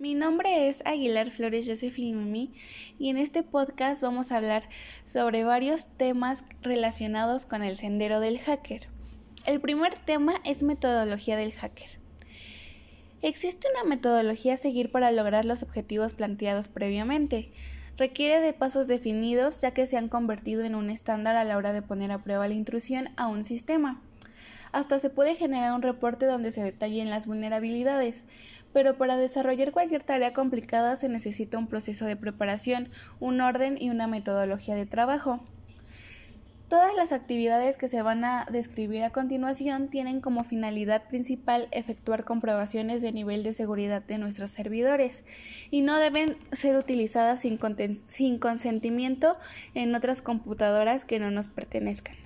Mi nombre es Aguilar Flores Josephine y en este podcast vamos a hablar sobre varios temas relacionados con el sendero del hacker. El primer tema es metodología del hacker. Existe una metodología a seguir para lograr los objetivos planteados previamente. Requiere de pasos definidos ya que se han convertido en un estándar a la hora de poner a prueba la intrusión a un sistema. Hasta se puede generar un reporte donde se detallen las vulnerabilidades, pero para desarrollar cualquier tarea complicada se necesita un proceso de preparación, un orden y una metodología de trabajo. Todas las actividades que se van a describir a continuación tienen como finalidad principal efectuar comprobaciones de nivel de seguridad de nuestros servidores y no deben ser utilizadas sin, sin consentimiento en otras computadoras que no nos pertenezcan.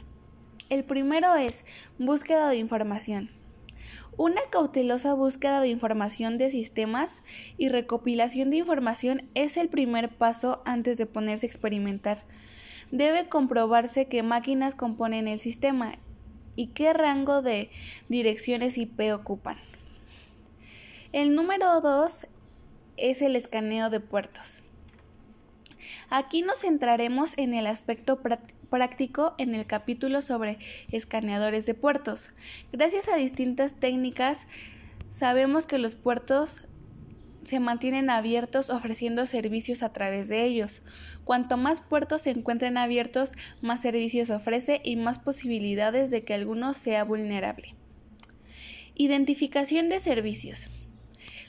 El primero es búsqueda de información. Una cautelosa búsqueda de información de sistemas y recopilación de información es el primer paso antes de ponerse a experimentar. Debe comprobarse qué máquinas componen el sistema y qué rango de direcciones IP ocupan. El número 2 es el escaneo de puertos. Aquí nos centraremos en el aspecto práctico en el capítulo sobre escaneadores de puertos. Gracias a distintas técnicas sabemos que los puertos se mantienen abiertos ofreciendo servicios a través de ellos. Cuanto más puertos se encuentren abiertos, más servicios ofrece y más posibilidades de que alguno sea vulnerable. Identificación de servicios.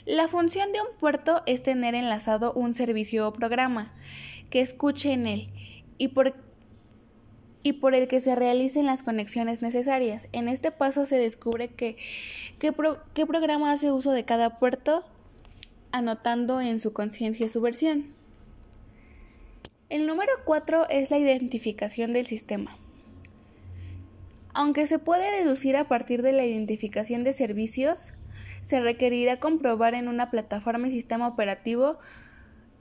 La función de un puerto es tener enlazado un servicio o programa que escuche en él y por y por el que se realicen las conexiones necesarias. En este paso se descubre qué, programa hace uso de cada puerto, anotando en su conciencia su versión. El número 4 es la identificación del sistema. Aunque se puede deducir a partir de la identificación de servicios, se requerirá comprobar en una plataforma y sistema operativo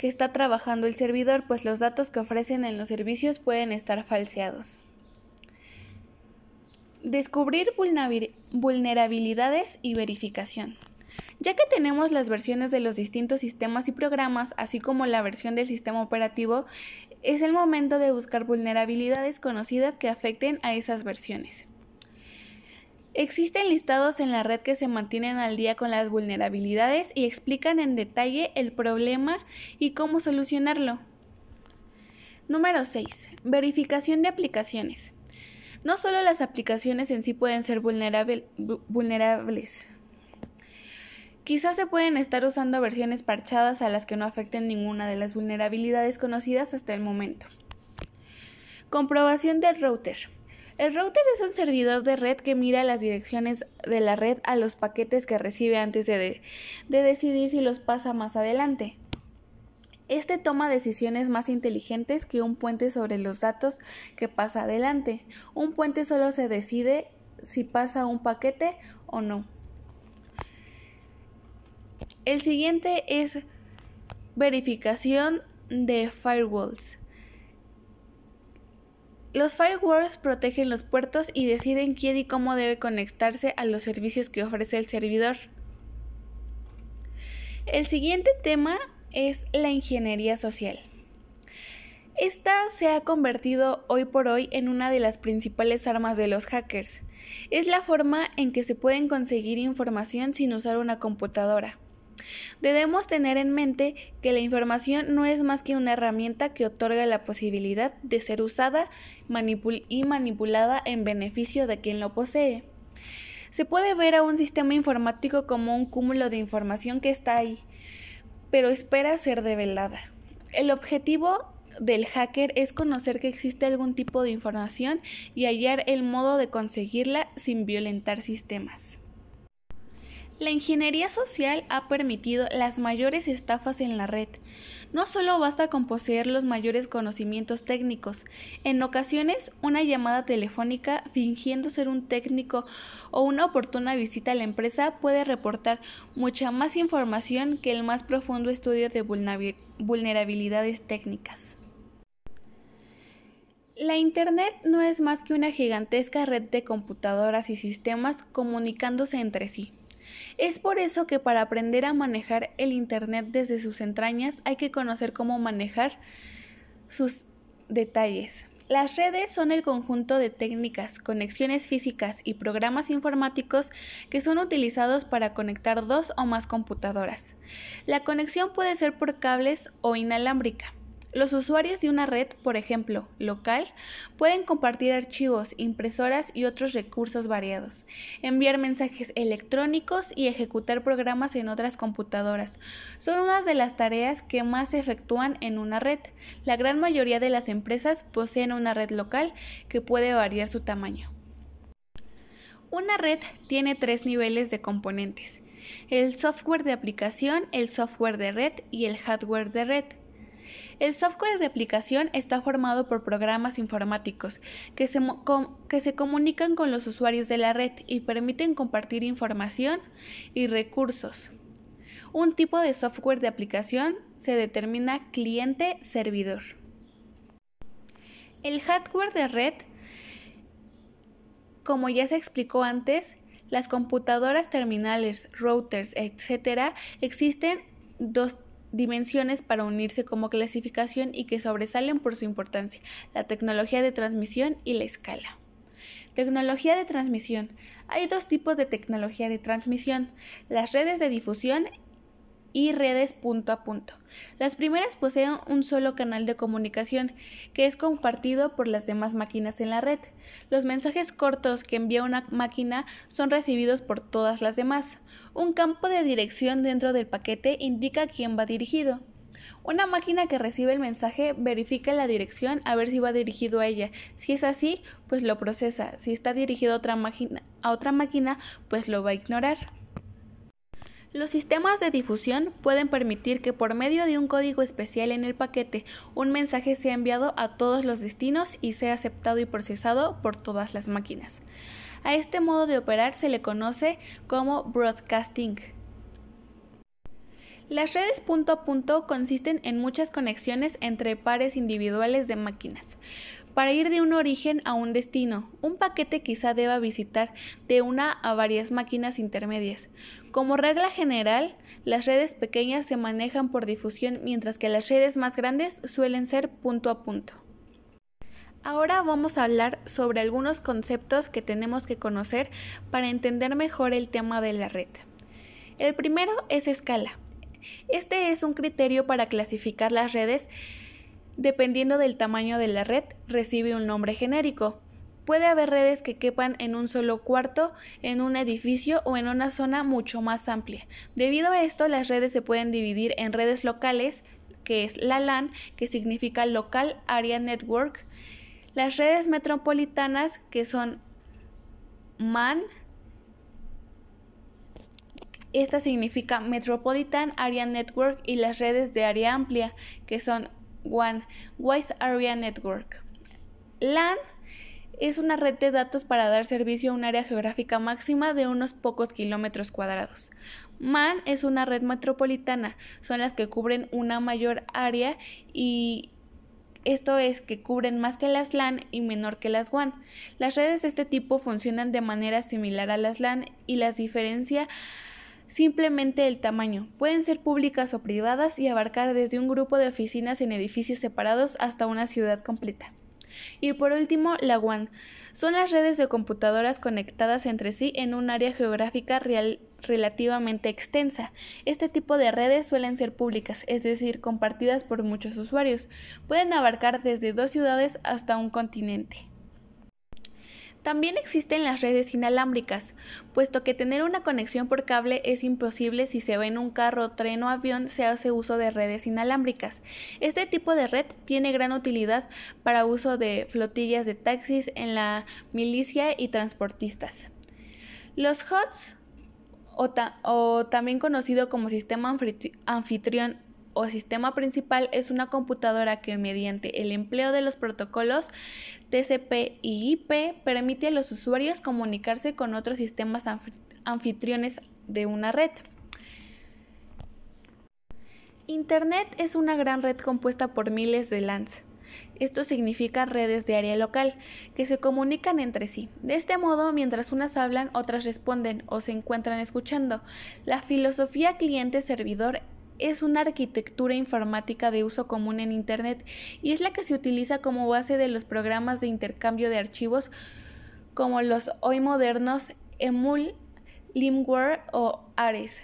que está trabajando el servidor, pues los datos que ofrecen en los servicios pueden estar falseados. Descubrir vulnerabilidades y verificación. Ya que tenemos las versiones de los distintos sistemas y programas, así como la versión del sistema operativo, es el momento de buscar vulnerabilidades conocidas que afecten a esas versiones. Existen listados en la red que se mantienen al día con las vulnerabilidades y explican en detalle el problema y cómo solucionarlo. Número 6. Verificación de aplicaciones. No solo las aplicaciones en sí pueden ser vulnerables. Quizás se pueden estar usando versiones parchadas a las que no afecten ninguna de las vulnerabilidades conocidas hasta el momento. Comprobación del router. El router es un servidor de red que mira las direcciones de la red a los paquetes que recibe antes de, decidir si los pasa más adelante. Este toma decisiones más inteligentes que un puente sobre los datos que pasa adelante. Un puente solo se decide si pasa un paquete o no. El siguiente es verificación de firewalls. Los firewalls protegen los puertos y deciden quién y cómo debe conectarse a los servicios que ofrece el servidor. El siguiente tema es la ingeniería social. Esta se ha convertido hoy por hoy en una de las principales armas de los hackers. Es la forma en que se pueden conseguir información sin usar una computadora. Debemos tener en mente que la información no es más que una herramienta que otorga la posibilidad de ser usada y manipulada en beneficio de quien lo posee. Se puede ver a un sistema informático como un cúmulo de información que está ahí, pero espera ser develada. El objetivo del hacker es conocer que existe algún tipo de información y hallar el modo de conseguirla sin violentar sistemas. La ingeniería social ha permitido las mayores estafas en la red. No solo basta con poseer los mayores conocimientos técnicos, en ocasiones una llamada telefónica fingiendo ser un técnico o una oportuna visita a la empresa puede reportar mucha más información que el más profundo estudio de vulnerabilidades técnicas. La Internet no es más que una gigantesca red de computadoras y sistemas comunicándose entre sí. Es por eso que para aprender a manejar el Internet desde sus entrañas hay que conocer cómo manejar sus detalles. Las redes son el conjunto de técnicas, conexiones físicas y programas informáticos que son utilizados para conectar dos o más computadoras. La conexión puede ser por cables o inalámbrica. Los usuarios de una red, por ejemplo, local, pueden compartir archivos, impresoras y otros recursos variados, enviar mensajes electrónicos y ejecutar programas en otras computadoras. Son unas de las tareas que más se efectúan en una red. La gran mayoría de las empresas poseen una red local que puede variar su tamaño. Una red tiene tres niveles de componentes. El software de aplicación, el software de red y el hardware de red. El software de aplicación está formado por programas informáticos que se, que se, comunican con los usuarios de la red y permiten compartir información y recursos. Un tipo de software de aplicación se determina cliente-servidor. El hardware de red, como ya se explicó antes, las computadoras terminales, routers, etc., existen dos dimensiones para unirse como clasificación y que sobresalen por su importancia, la tecnología de transmisión y la escala. Tecnología de transmisión. Hay dos tipos de tecnología de transmisión, las redes de difusión y redes punto a punto. Las primeras poseen un solo canal de comunicación que es compartido por las demás máquinas en la red. Los mensajes cortos que envía una máquina son recibidos por todas las demás. Un campo de dirección dentro del paquete indica quién va dirigido. Una máquina que recibe el mensaje verifica la dirección a ver si va dirigido a ella. Si es así, pues lo procesa. Si está dirigido a otra, máquina, a otra máquina, pues lo va a ignorar. Los sistemas de difusión pueden permitir que por medio de un código especial en el paquete un mensaje sea enviado a todos los destinos y sea aceptado y procesado por todas las máquinas. A este modo de operar se le conoce como broadcasting. Las redes punto a punto consisten en muchas conexiones entre pares individuales de máquinas para ir de un origen a un destino. Un paquete quizá deba visitar de una a varias máquinas intermedias. Como regla general, las redes pequeñas se manejan por difusión mientras que las redes más grandes suelen ser punto a punto. Ahora vamos a hablar sobre algunos conceptos que tenemos que conocer para entender mejor el tema de la red. El primero es escala. Este es un criterio para clasificar las redes dependiendo del tamaño de la red, recibe un nombre genérico. Puede haber redes que quepan en un solo cuarto, en un edificio o en una zona mucho más amplia. Debido a esto, las redes se pueden dividir en redes locales, que es la LAN, que significa Local Area Network, las redes metropolitanas, que son MAN, esta significa Metropolitan Area Network, y las redes de área amplia, que son WAN, Wide Area Network. LAN es una red de datos para dar servicio a un área geográfica máxima de unos pocos kilómetros cuadrados. MAN es una red metropolitana, son las que cubren una mayor área y esto es que cubren más que las LAN y menor que las WAN. Las redes de este tipo funcionan de manera similar a las LAN y las diferencia simplemente el tamaño. Pueden ser públicas o privadas y abarcar desde un grupo de oficinas en edificios separados hasta una ciudad completa. Y por último, la WAN. Son las redes de computadoras conectadas entre sí en un área geográfica relativamente extensa. Este tipo de redes suelen ser públicas, es decir, compartidas por muchos usuarios. Pueden abarcar desde dos ciudades hasta un continente. También existen las redes inalámbricas, puesto que tener una conexión por cable es imposible si se va en un carro, tren o avión se hace uso de redes inalámbricas. Este tipo de red tiene gran utilidad para uso de flotillas de taxis en la milicia y transportistas. Los HOTS, o, también conocido como sistema anfitrión o sistema principal es una computadora que mediante el empleo de los protocolos TCP y IP permite a los usuarios comunicarse con otros sistemas anfitriones de una red. Internet es una gran red compuesta por miles de LANs. Esto significa redes de área local, que se comunican entre sí. De este modo, mientras unas hablan, otras responden o se encuentran escuchando. La filosofía cliente-servidor es una arquitectura informática de uso común en Internet y es la que se utiliza como base de los programas de intercambio de archivos como los hoy modernos Emul, Limware o Ares.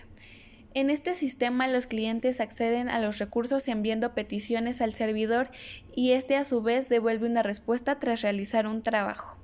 En este sistema los clientes acceden a los recursos enviando peticiones al servidor y este a su vez devuelve una respuesta tras realizar un trabajo.